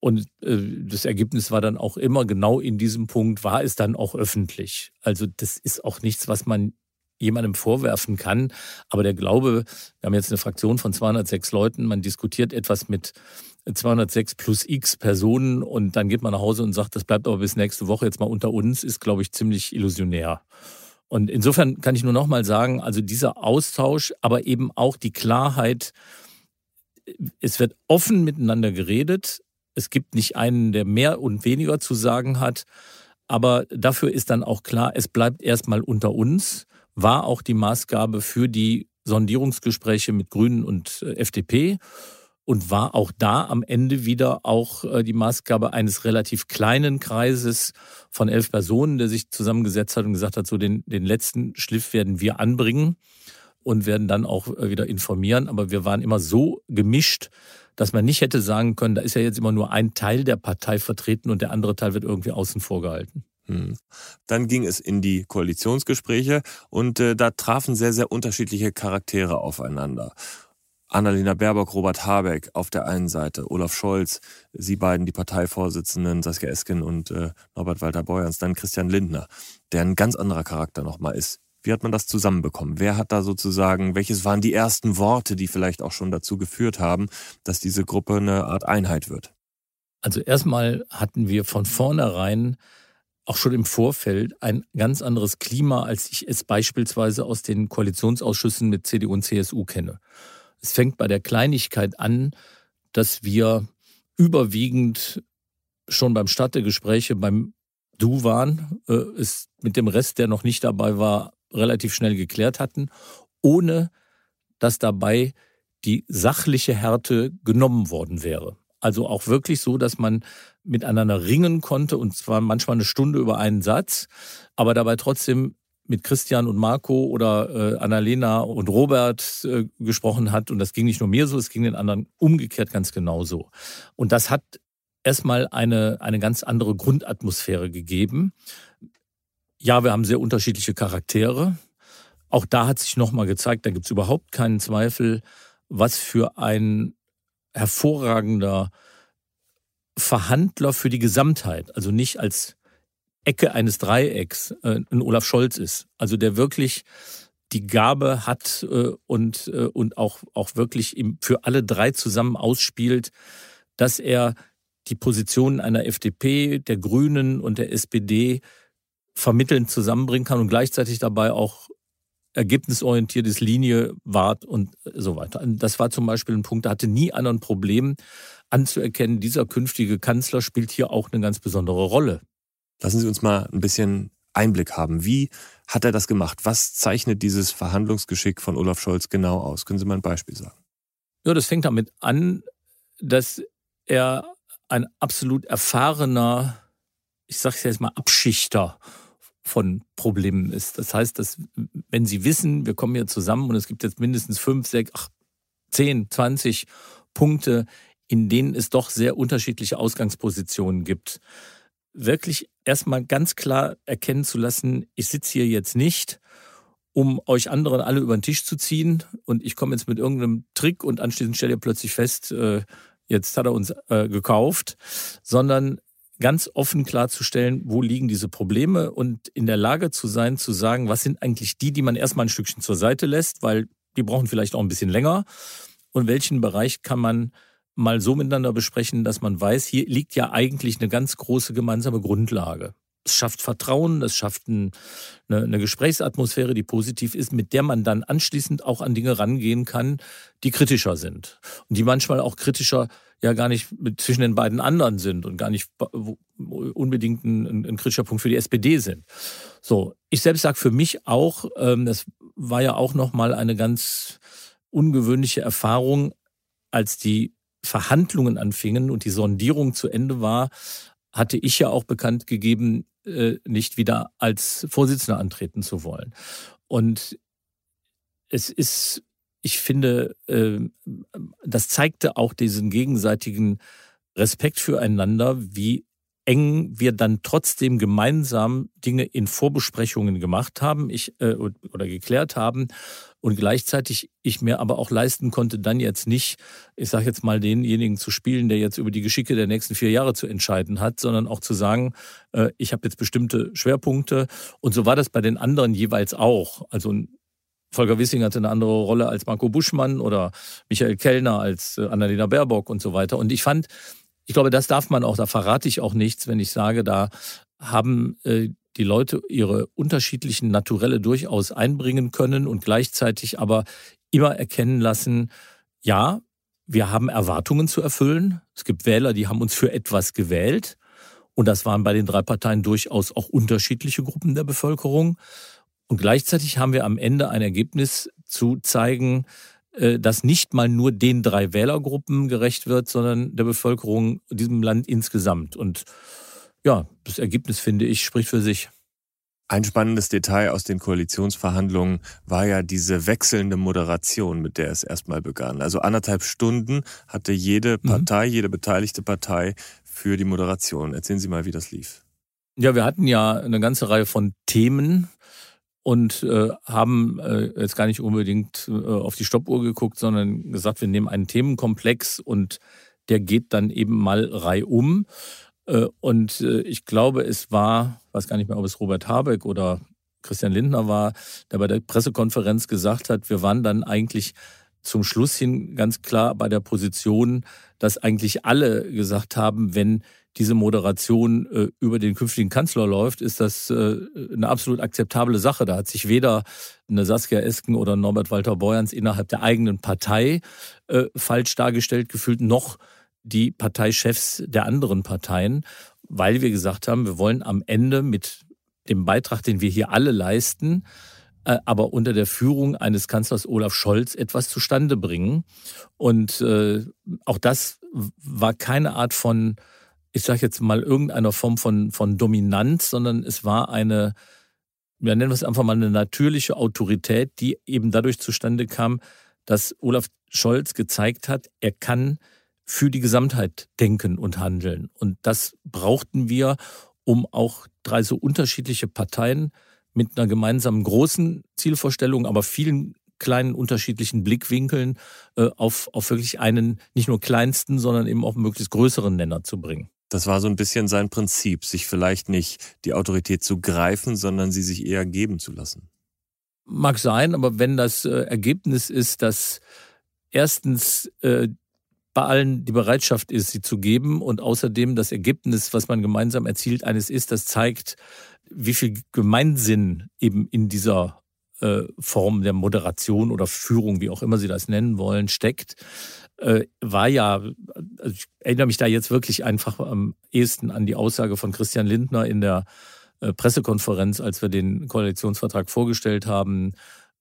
Und äh, das Ergebnis war dann auch immer genau in diesem Punkt, war es dann auch öffentlich. Also das ist auch nichts, was man jemandem vorwerfen kann. Aber der Glaube, wir haben jetzt eine Fraktion von 206 Leuten, man diskutiert etwas mit 206 plus x Personen und dann geht man nach Hause und sagt, das bleibt aber bis nächste Woche jetzt mal unter uns, ist, glaube ich, ziemlich illusionär. Und insofern kann ich nur noch mal sagen, also dieser Austausch, aber eben auch die Klarheit, es wird offen miteinander geredet. Es gibt nicht einen, der mehr und weniger zu sagen hat. Aber dafür ist dann auch klar, es bleibt erstmal unter uns, war auch die Maßgabe für die Sondierungsgespräche mit Grünen und äh, FDP und war auch da am Ende wieder auch äh, die Maßgabe eines relativ kleinen Kreises von elf Personen, der sich zusammengesetzt hat und gesagt hat, so den, den letzten Schliff werden wir anbringen und werden dann auch äh, wieder informieren. Aber wir waren immer so gemischt, dass man nicht hätte sagen können, da ist ja jetzt immer nur ein Teil der Partei vertreten und der andere Teil wird irgendwie außen vor gehalten. Hm. Dann ging es in die Koalitionsgespräche und äh, da trafen sehr, sehr unterschiedliche Charaktere aufeinander. Annalena Baerbock, Robert Habeck auf der einen Seite, Olaf Scholz, Sie beiden, die Parteivorsitzenden, Saskia Esken und äh, Norbert Walter Beuerns, dann Christian Lindner, der ein ganz anderer Charakter nochmal ist. Wie hat man das zusammenbekommen? Wer hat da sozusagen, welches waren die ersten Worte, die vielleicht auch schon dazu geführt haben, dass diese Gruppe eine Art Einheit wird? Also erstmal hatten wir von vornherein auch schon im Vorfeld ein ganz anderes Klima, als ich es beispielsweise aus den Koalitionsausschüssen mit CDU und CSU kenne. Es fängt bei der Kleinigkeit an, dass wir überwiegend schon beim Start der Gespräche beim Du waren, äh, es mit dem Rest, der noch nicht dabei war, relativ schnell geklärt hatten, ohne dass dabei die sachliche Härte genommen worden wäre. Also auch wirklich so, dass man miteinander ringen konnte und zwar manchmal eine Stunde über einen Satz, aber dabei trotzdem mit Christian und Marco oder äh, Annalena und Robert äh, gesprochen hat. Und das ging nicht nur mir so, es ging den anderen umgekehrt ganz genauso. Und das hat erstmal eine, eine ganz andere Grundatmosphäre gegeben. Ja, wir haben sehr unterschiedliche Charaktere. Auch da hat sich nochmal gezeigt, da gibt es überhaupt keinen Zweifel, was für ein hervorragender Verhandler für die Gesamtheit, also nicht als Ecke eines Dreiecks äh, ein Olaf Scholz ist. Also der wirklich die Gabe hat äh, und, äh, und auch, auch wirklich für alle drei zusammen ausspielt, dass er die Positionen einer FDP, der Grünen und der SPD vermittelnd zusammenbringen kann und gleichzeitig dabei auch ergebnisorientiertes Linie wahrt und so weiter. Das war zum Beispiel ein Punkt, da hatte nie einer ein Problem anzuerkennen, dieser künftige Kanzler spielt hier auch eine ganz besondere Rolle. Lassen Sie uns mal ein bisschen Einblick haben. Wie hat er das gemacht? Was zeichnet dieses Verhandlungsgeschick von Olaf Scholz genau aus? Können Sie mal ein Beispiel sagen? Ja, das fängt damit an, dass er ein absolut erfahrener, ich sage es jetzt mal, Abschichter von Problemen ist. Das heißt, dass wenn Sie wissen, wir kommen hier zusammen und es gibt jetzt mindestens fünf, sechs, acht, zehn, zwanzig Punkte, in denen es doch sehr unterschiedliche Ausgangspositionen gibt, wirklich erstmal ganz klar erkennen zu lassen, ich sitze hier jetzt nicht, um euch anderen alle über den Tisch zu ziehen und ich komme jetzt mit irgendeinem Trick und anschließend stellt ihr plötzlich fest, äh, jetzt hat er uns äh, gekauft, sondern ganz offen klarzustellen, wo liegen diese Probleme und in der Lage zu sein, zu sagen, was sind eigentlich die, die man erstmal ein Stückchen zur Seite lässt, weil die brauchen vielleicht auch ein bisschen länger. Und welchen Bereich kann man mal so miteinander besprechen, dass man weiß, hier liegt ja eigentlich eine ganz große gemeinsame Grundlage. Es schafft Vertrauen, es schafft ein, eine, eine Gesprächsatmosphäre, die positiv ist, mit der man dann anschließend auch an Dinge rangehen kann, die kritischer sind. Und die manchmal auch kritischer ja gar nicht zwischen den beiden anderen sind und gar nicht unbedingt ein, ein kritischer Punkt für die SPD sind. So, ich selbst sage für mich auch, ähm, das war ja auch nochmal eine ganz ungewöhnliche Erfahrung, als die Verhandlungen anfingen und die Sondierung zu Ende war, hatte ich ja auch bekannt gegeben, äh, nicht wieder als Vorsitzender antreten zu wollen. Und es ist, ich finde, äh, das zeigte auch diesen gegenseitigen Respekt füreinander, wie eng wir dann trotzdem gemeinsam Dinge in Vorbesprechungen gemacht haben ich, äh, oder geklärt haben und gleichzeitig ich mir aber auch leisten konnte, dann jetzt nicht, ich sage jetzt mal, denjenigen zu spielen, der jetzt über die Geschicke der nächsten vier Jahre zu entscheiden hat, sondern auch zu sagen, äh, ich habe jetzt bestimmte Schwerpunkte. Und so war das bei den anderen jeweils auch. Also Volker Wissing hatte eine andere Rolle als Marco Buschmann oder Michael Kellner als äh, Annalena Baerbock und so weiter. Und ich fand, ich glaube, das darf man auch, da verrate ich auch nichts, wenn ich sage, da haben äh, die Leute ihre unterschiedlichen Naturelle durchaus einbringen können und gleichzeitig aber immer erkennen lassen, ja, wir haben Erwartungen zu erfüllen. Es gibt Wähler, die haben uns für etwas gewählt. Und das waren bei den drei Parteien durchaus auch unterschiedliche Gruppen der Bevölkerung. Und gleichzeitig haben wir am Ende ein Ergebnis zu zeigen, das nicht mal nur den drei Wählergruppen gerecht wird, sondern der Bevölkerung, diesem Land insgesamt. Und ja, das Ergebnis, finde ich, spricht für sich. Ein spannendes Detail aus den Koalitionsverhandlungen war ja diese wechselnde Moderation, mit der es erstmal begann. Also anderthalb Stunden hatte jede mhm. Partei, mhm. jede beteiligte Partei für die Moderation. Erzählen Sie mal, wie das lief. Ja, wir hatten ja eine ganze Reihe von Themen und äh, haben äh, jetzt gar nicht unbedingt äh, auf die Stoppuhr geguckt, sondern gesagt, wir nehmen einen Themenkomplex und der geht dann eben mal reihum. Äh, und äh, ich glaube, es war, weiß gar nicht mehr, ob es Robert Habeck oder Christian Lindner war, der bei der Pressekonferenz gesagt hat, wir waren dann eigentlich zum Schluss hin ganz klar bei der Position, dass eigentlich alle gesagt haben, wenn diese Moderation äh, über den künftigen Kanzler läuft, ist das äh, eine absolut akzeptable Sache. Da hat sich weder eine Saskia Esken oder Norbert Walter Borjans innerhalb der eigenen Partei äh, falsch dargestellt gefühlt, noch die Parteichefs der anderen Parteien, weil wir gesagt haben, wir wollen am Ende mit dem Beitrag, den wir hier alle leisten, aber unter der Führung eines Kanzlers Olaf Scholz etwas zustande bringen. Und äh, auch das war keine Art von ich sage jetzt mal, irgendeiner Form von, von Dominanz, sondern es war eine, wir nennen es einfach mal eine natürliche Autorität, die eben dadurch zustande kam, dass Olaf Scholz gezeigt hat, er kann für die Gesamtheit denken und handeln. Und das brauchten wir, um auch drei so unterschiedliche Parteien mit einer gemeinsamen großen Zielvorstellung, aber vielen kleinen unterschiedlichen Blickwinkeln äh, auf, auf wirklich einen nicht nur kleinsten, sondern eben auch möglichst größeren Nenner zu bringen. Das war so ein bisschen sein Prinzip, sich vielleicht nicht die Autorität zu greifen, sondern sie sich eher geben zu lassen. Mag sein, aber wenn das äh, Ergebnis ist, dass erstens äh, bei allen die Bereitschaft ist, sie zu geben und außerdem das Ergebnis, was man gemeinsam erzielt, eines ist, das zeigt, wie viel Gemeinsinn eben in dieser äh, Form der Moderation oder Führung, wie auch immer Sie das nennen wollen, steckt, äh, war ja, also ich erinnere mich da jetzt wirklich einfach am ehesten an die Aussage von Christian Lindner in der äh, Pressekonferenz, als wir den Koalitionsvertrag vorgestellt haben,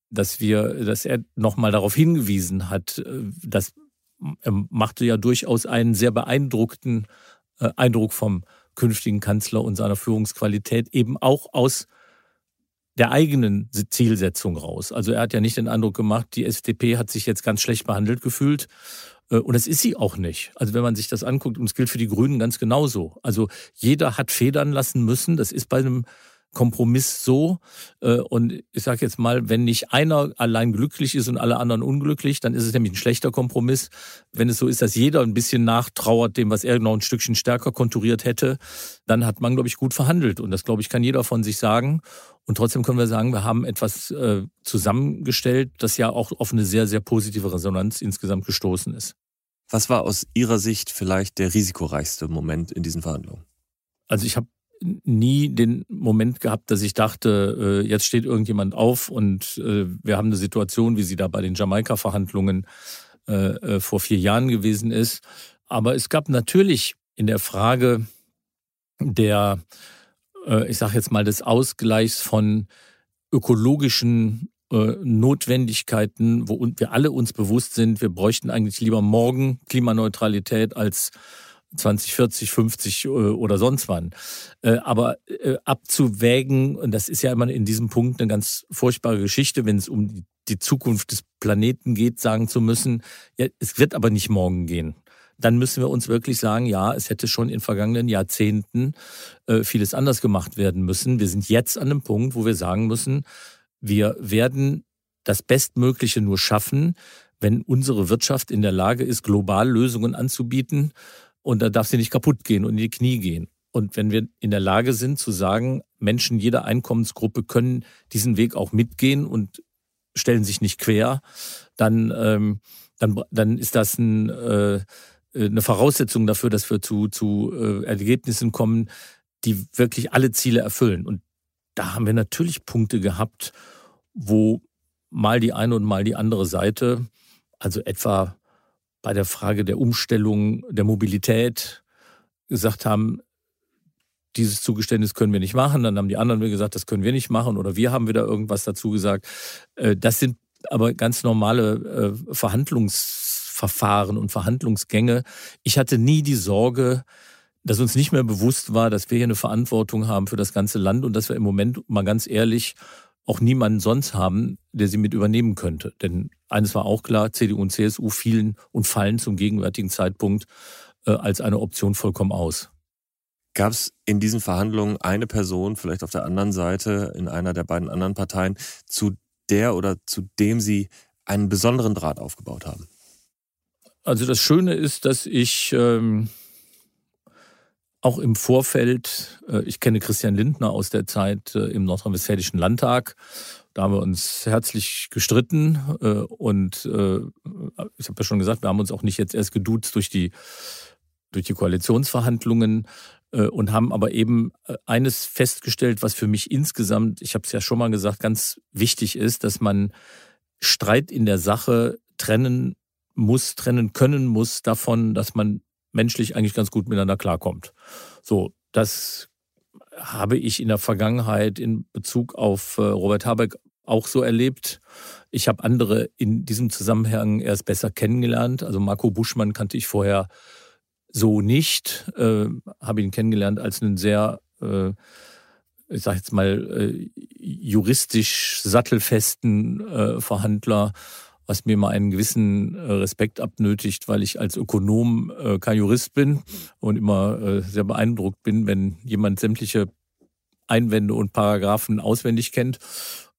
dass wir, dass er nochmal darauf hingewiesen hat, äh, dass machte ja durchaus einen sehr beeindruckten äh, Eindruck vom künftigen Kanzler und seiner Führungsqualität eben auch aus der eigenen Zielsetzung raus. Also er hat ja nicht den Eindruck gemacht, die FDP hat sich jetzt ganz schlecht behandelt gefühlt. Äh, und das ist sie auch nicht. Also wenn man sich das anguckt, und es gilt für die Grünen ganz genauso. Also jeder hat federn lassen müssen. Das ist bei einem Kompromiss so. Äh, und ich sage jetzt mal, wenn nicht einer allein glücklich ist und alle anderen unglücklich, dann ist es nämlich ein schlechter Kompromiss. Wenn es so ist, dass jeder ein bisschen nachtrauert dem, was er noch ein Stückchen stärker konturiert hätte, dann hat man, glaube ich, gut verhandelt. Und das, glaube ich, kann jeder von sich sagen. Und trotzdem können wir sagen, wir haben etwas äh, zusammengestellt, das ja auch auf eine sehr, sehr positive Resonanz insgesamt gestoßen ist. Was war aus Ihrer Sicht vielleicht der risikoreichste Moment in diesen Verhandlungen? Also ich habe nie den Moment gehabt, dass ich dachte, äh, jetzt steht irgendjemand auf und äh, wir haben eine Situation, wie sie da bei den Jamaika-Verhandlungen äh, vor vier Jahren gewesen ist. Aber es gab natürlich in der Frage der, ich sage jetzt mal, des Ausgleichs von ökologischen Notwendigkeiten, wo wir alle uns bewusst sind, wir bräuchten eigentlich lieber morgen Klimaneutralität als 20, 40, 50 oder sonst wann. Äh, aber äh, abzuwägen, und das ist ja immer in diesem Punkt eine ganz furchtbare Geschichte, wenn es um die Zukunft des Planeten geht, sagen zu müssen, ja, es wird aber nicht morgen gehen. Dann müssen wir uns wirklich sagen, ja, es hätte schon in vergangenen Jahrzehnten äh, vieles anders gemacht werden müssen. Wir sind jetzt an einem Punkt, wo wir sagen müssen, wir werden das Bestmögliche nur schaffen, wenn unsere Wirtschaft in der Lage ist, global Lösungen anzubieten und da darf sie nicht kaputt gehen und in die Knie gehen. Und wenn wir in der Lage sind zu sagen, Menschen jeder Einkommensgruppe können diesen Weg auch mitgehen und stellen sich nicht quer, dann, ähm, dann, dann ist das ein, äh, eine Voraussetzung dafür, dass wir zu, zu äh, Ergebnissen kommen, die wirklich alle Ziele erfüllen. Und da haben wir natürlich Punkte gehabt, wo mal die eine und mal die andere Seite, also etwa bei der Frage der Umstellung der Mobilität, gesagt haben, dieses Zugeständnis können wir nicht machen. Dann haben die anderen gesagt, das können wir nicht machen oder wir haben wieder irgendwas dazu gesagt. Äh, das sind aber ganz normale äh, Verhandlungsverfahren und Verhandlungsgänge. Ich hatte nie die Sorge, dass uns nicht mehr bewusst war, dass wir hier eine Verantwortung haben für das ganze Land und dass wir im Moment mal ganz ehrlich auch niemanden sonst haben, der sie mit übernehmen könnte. Denn eines war auch klar, CDU und CSU fielen und fallen zum gegenwärtigen Zeitpunkt äh, als eine Option vollkommen aus. Gab es in diesen Verhandlungen eine Person, vielleicht auf der anderen Seite, in einer der beiden anderen Parteien, zu der oder zu dem Sie einen besonderen Draht aufgebaut haben? Also das Schöne ist, dass ich ähm, auch im Vorfeld, äh, ich kenne Christian Lindner aus der Zeit äh, im Nordrhein-Westfälischen Landtag. Da haben wir uns herzlich gestritten äh, und ich habe ja schon gesagt, wir haben uns auch nicht jetzt erst geduzt durch die durch die Koalitionsverhandlungen, und haben aber eben eines festgestellt, was für mich insgesamt, ich habe es ja schon mal gesagt, ganz wichtig ist, dass man Streit in der Sache trennen muss, trennen können muss davon, dass man menschlich eigentlich ganz gut miteinander klarkommt. So, das habe ich in der Vergangenheit in Bezug auf äh, Robert Habeck auch so erlebt. Ich habe andere in diesem Zusammenhang erst besser kennengelernt. Also Marco Buschmann kannte ich vorher so nicht. Äh, Habe ihn kennengelernt als einen sehr, äh, ich sage jetzt mal, äh, juristisch sattelfesten äh, Verhandler, was mir mal einen gewissen äh, Respekt abnötigt, weil ich als Ökonom äh, kein Jurist bin und immer äh, sehr beeindruckt bin, wenn jemand sämtliche Einwände und Paragraphen auswendig kennt.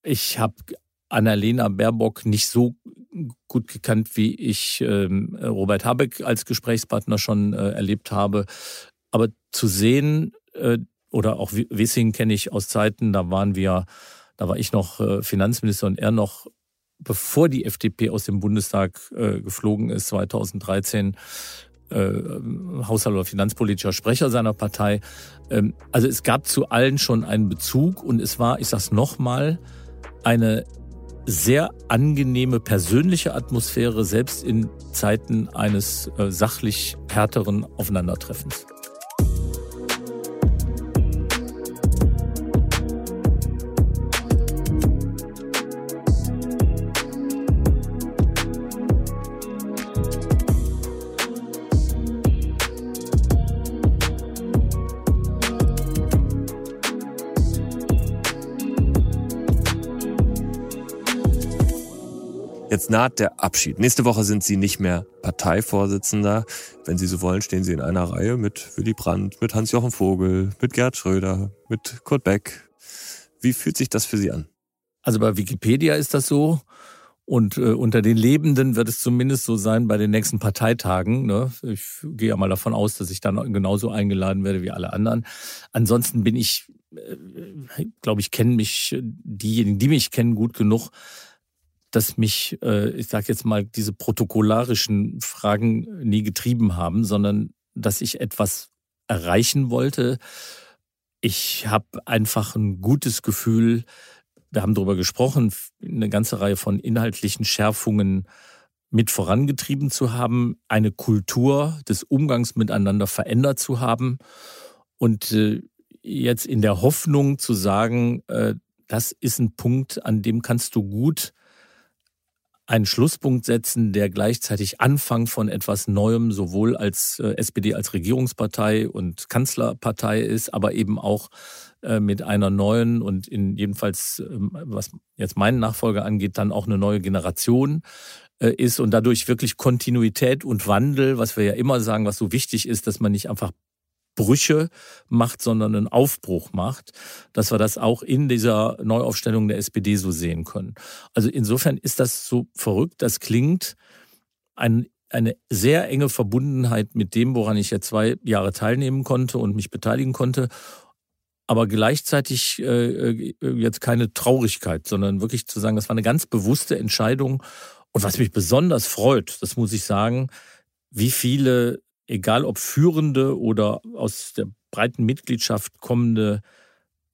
Ich habe Annalena Baerbock nicht so gut gekannt, wie ich ähm, Robert Habeck als Gesprächspartner schon äh, erlebt habe. Aber zu sehen, äh, oder auch Wissing kenne ich aus Zeiten, da waren wir, da war ich noch äh, Finanzminister und er noch, bevor die FDP aus dem Bundestag äh, geflogen ist, 2013, äh, Haushalt- oder finanzpolitischer Sprecher seiner Partei. Ähm, also es gab zu allen schon einen Bezug und es war, ich sag's nochmal, eine sehr angenehme persönliche Atmosphäre, selbst in Zeiten eines äh, sachlich härteren Aufeinandertreffens. Jetzt naht der Abschied. Nächste Woche sind Sie nicht mehr Parteivorsitzender. Wenn Sie so wollen, stehen Sie in einer Reihe mit Willy Brandt, mit Hans-Jochen Vogel, mit Gerd Schröder, mit Kurt Beck. Wie fühlt sich das für Sie an? Also bei Wikipedia ist das so. Und äh, unter den Lebenden wird es zumindest so sein bei den nächsten Parteitagen. Ne? Ich gehe ja mal davon aus, dass ich dann genauso eingeladen werde wie alle anderen. Ansonsten bin ich, äh, glaube ich, kennen mich diejenigen, die mich kennen, gut genug, dass mich, äh, ich sage jetzt mal, diese protokollarischen Fragen nie getrieben haben, sondern dass ich etwas erreichen wollte. Ich habe einfach ein gutes Gefühl, wir haben darüber gesprochen, eine ganze Reihe von inhaltlichen Schärfungen mit vorangetrieben zu haben, eine Kultur des Umgangs miteinander verändert zu haben und äh, jetzt in der Hoffnung zu sagen, äh, das ist ein Punkt, an dem kannst du gut einen Schlusspunkt setzen, der gleichzeitig Anfang von etwas Neuem sowohl als äh, SPD als Regierungspartei und Kanzlerpartei ist, aber eben auch äh, mit einer neuen und in jedenfalls, ähm, was jetzt meinen Nachfolger angeht, dann auch eine neue Generation äh, ist und dadurch wirklich Kontinuität und Wandel, was wir ja immer sagen, was so wichtig ist, dass man nicht einfach Brüche macht, sondern einen Aufbruch macht, dass wir das auch in dieser Neuaufstellung der SPD so sehen können. Also insofern ist das so verrückt, das klingt ein, eine sehr enge Verbundenheit mit dem, woran ich ja zwei Jahre teilnehmen konnte und mich beteiligen konnte, aber gleichzeitig äh, äh jetzt keine Traurigkeit, sondern wirklich zu sagen, das war eine ganz bewusste Entscheidung. Und was mich besonders freut, das muss ich sagen, wie viele egal ob führende oder aus der breiten Mitgliedschaft kommende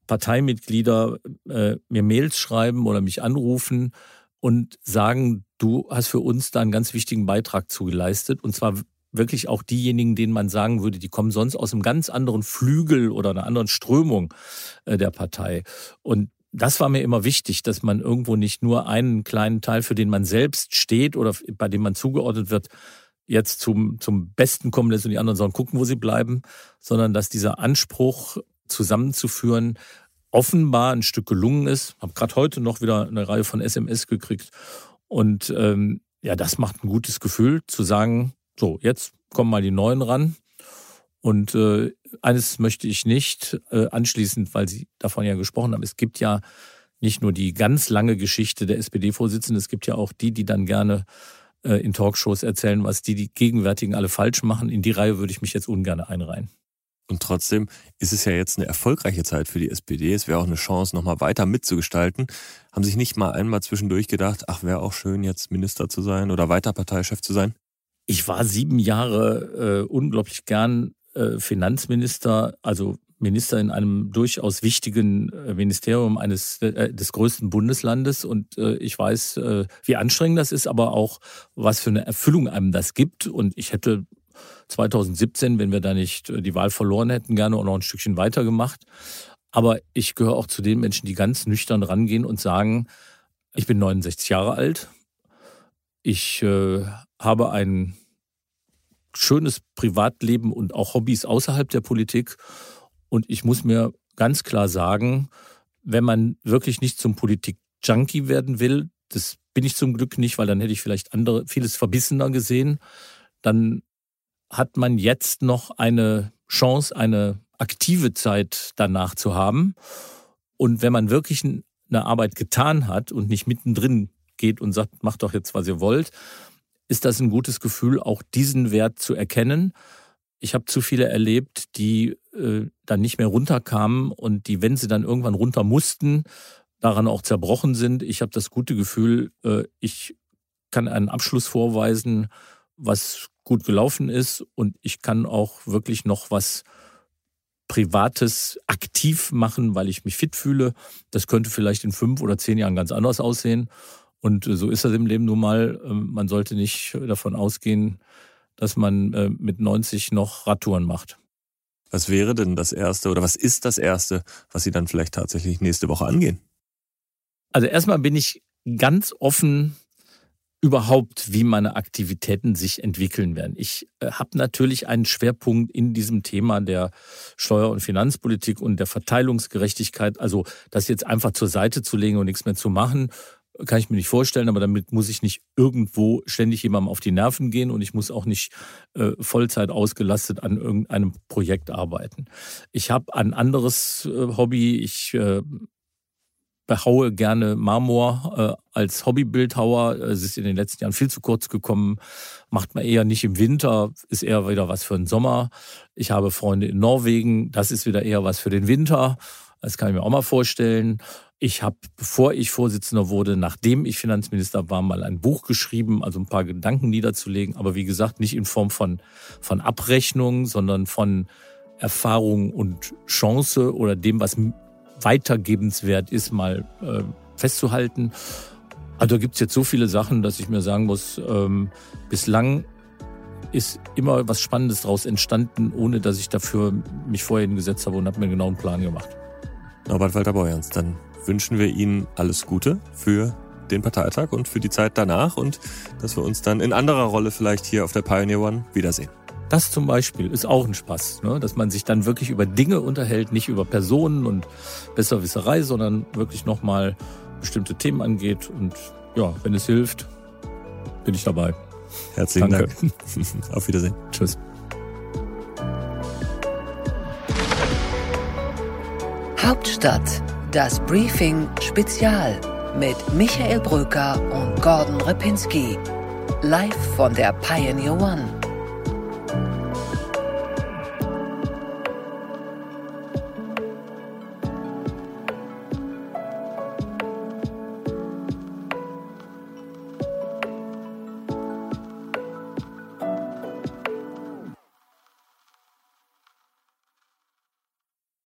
Parteimitglieder äh, mir Mails schreiben oder mich anrufen und sagen, du hast für uns da einen ganz wichtigen Beitrag zugeleistet. Und zwar wirklich auch diejenigen, denen man sagen würde, die kommen sonst aus einem ganz anderen Flügel oder einer anderen Strömung äh, der Partei. Und das war mir immer wichtig, dass man irgendwo nicht nur einen kleinen Teil, für den man selbst steht oder bei dem man zugeordnet wird, jetzt zum, zum Besten kommen lässt und die anderen sollen gucken, wo sie bleiben, sondern dass dieser Anspruch zusammenzuführen offenbar ein Stück gelungen ist. Habe gerade heute noch wieder eine Reihe von SMS gekriegt und ähm, ja, das macht ein gutes Gefühl zu sagen, so jetzt kommen mal die Neuen ran. Und äh, eines möchte ich nicht äh, anschließend, weil Sie davon ja gesprochen haben. Es gibt ja nicht nur die ganz lange Geschichte der SPD-Vorsitzenden, es gibt ja auch die, die dann gerne in Talkshows erzählen, was die, die Gegenwärtigen alle falsch machen. In die Reihe würde ich mich jetzt ungern einreihen. Und trotzdem ist es ja jetzt eine erfolgreiche Zeit für die SPD. Es wäre auch eine Chance, nochmal weiter mitzugestalten. Haben sich nicht mal einmal zwischendurch gedacht, ach, wäre auch schön, jetzt Minister zu sein oder weiter Parteichef zu sein? Ich war sieben Jahre äh, unglaublich gern äh, Finanzminister, also Minister in einem durchaus wichtigen äh, Ministerium eines äh, des größten Bundeslandes und äh, ich weiß, wie anstrengend das ist, aber auch was für eine Erfüllung einem das gibt und ich hätte 2017, wenn wir da nicht die Wahl verloren hätten, gerne auch noch ein Stückchen weitergemacht. Aber ich gehöre auch zu den Menschen, die ganz nüchtern rangehen und sagen, ich bin 69 Jahre alt, ich äh, habe ein schönes Privatleben und auch Hobbys außerhalb der Politik. Und ich muss mir ganz klar sagen, wenn man wirklich nicht zum Politik-Junkie werden will, das bin ich zum Glück nicht, weil dann hätte ich vielleicht andere, vieles verbissener gesehen, dann hat man jetzt noch eine Chance, eine aktive Zeit danach zu haben. Und wenn man wirklich eine Arbeit getan hat und nicht mittendrin geht und sagt, macht doch jetzt, was ihr wollt, ist das ein gutes Gefühl, auch diesen Wert zu erkennen. Ich habe zu viele erlebt, die äh, dann nicht mehr runterkamen und die, wenn sie dann irgendwann runter mussten, daran auch zerbrochen sind. Ich habe das gute Gefühl, äh, ich kann einen Abschluss vorweisen, was gut gelaufen ist und ich kann auch wirklich noch was Privates aktiv machen, weil ich mich fit fühle. Das könnte vielleicht in fünf oder zehn Jahren ganz anders aussehen. Und so ist das im Leben nun mal. Ähm, man sollte nicht davon ausgehen, dass man äh, mit 90 noch Radtouren macht. Was wäre denn das Erste oder was ist das Erste, was Sie dann vielleicht tatsächlich nächste Woche angehen? Also erstmal bin ich ganz offen überhaupt, wie meine Aktivitäten sich entwickeln werden. Ich äh, habe natürlich einen Schwerpunkt in diesem Thema der Steuer- und Finanzpolitik und der Verteilungsgerechtigkeit. Also das jetzt einfach zur Seite zu legen und nichts mehr zu machen, kann ich mir nicht vorstellen, aber damit muss ich nicht irgendwo ständig jemandem auf die Nerven gehen und ich muss auch nicht äh, Vollzeit ausgelastet an irgendeinem Projekt arbeiten. Ich habe ein anderes äh, Hobby. Ich äh, behaue gerne Marmor äh, als Hobbybildhauer. Es ist in den letzten Jahren viel zu kurz gekommen. Macht man eher nicht im Winter, ist eher wieder was für den Sommer. Ich habe Freunde in Norwegen, das ist wieder eher was für den Winter. Das kann ich mir auch mal vorstellen. Ich habe, bevor ich Vorsitzender wurde, nachdem ich Finanzminister war, mal ein Buch geschrieben, also ein paar Gedanken niederzulegen. Aber wie gesagt, nicht in Form von, von Abrechnung, sondern von Erfahrung und Chance oder dem, was weitergebenswert ist, mal äh, festzuhalten. Also gibt es jetzt so viele Sachen, dass ich mir sagen muss, ähm, bislang ist immer was Spannendes daraus entstanden, ohne dass ich dafür mich vorher hingesetzt habe und habe mir genau einen Plan gemacht. Norbert Walter Beuerns, dann wünschen wir Ihnen alles Gute für den Parteitag und für die Zeit danach und dass wir uns dann in anderer Rolle vielleicht hier auf der Pioneer One wiedersehen. Das zum Beispiel ist auch ein Spaß, ne? dass man sich dann wirklich über Dinge unterhält, nicht über Personen und Besserwisserei, sondern wirklich nochmal bestimmte Themen angeht. Und ja, wenn es hilft, bin ich dabei. Herzlichen Danke. Dank. (laughs) auf Wiedersehen. Tschüss. Hauptstadt das Briefing Spezial mit Michael Bröker und Gordon Repinski. Live von der Pioneer One.